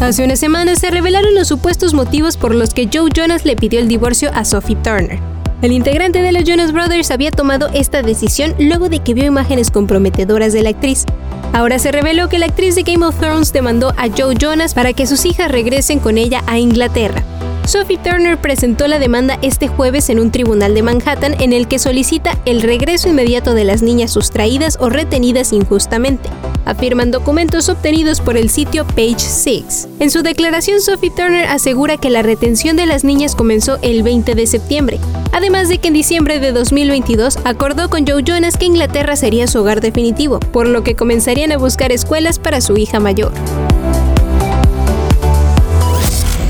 Hace unas semanas se revelaron los supuestos motivos por los que Joe Jonas le pidió el divorcio a Sophie Turner. El integrante de los Jonas Brothers había tomado esta decisión luego de que vio imágenes comprometedoras de la actriz. Ahora se reveló que la actriz de Game of Thrones demandó a Joe Jonas para que sus hijas regresen con ella a Inglaterra. Sophie Turner presentó la demanda este jueves en un tribunal de Manhattan en el que solicita el regreso inmediato de las niñas sustraídas o retenidas injustamente afirman documentos obtenidos por el sitio Page 6. En su declaración, Sophie Turner asegura que la retención de las niñas comenzó el 20 de septiembre, además de que en diciembre de 2022 acordó con Joe Jonas que Inglaterra sería su hogar definitivo, por lo que comenzarían a buscar escuelas para su hija mayor.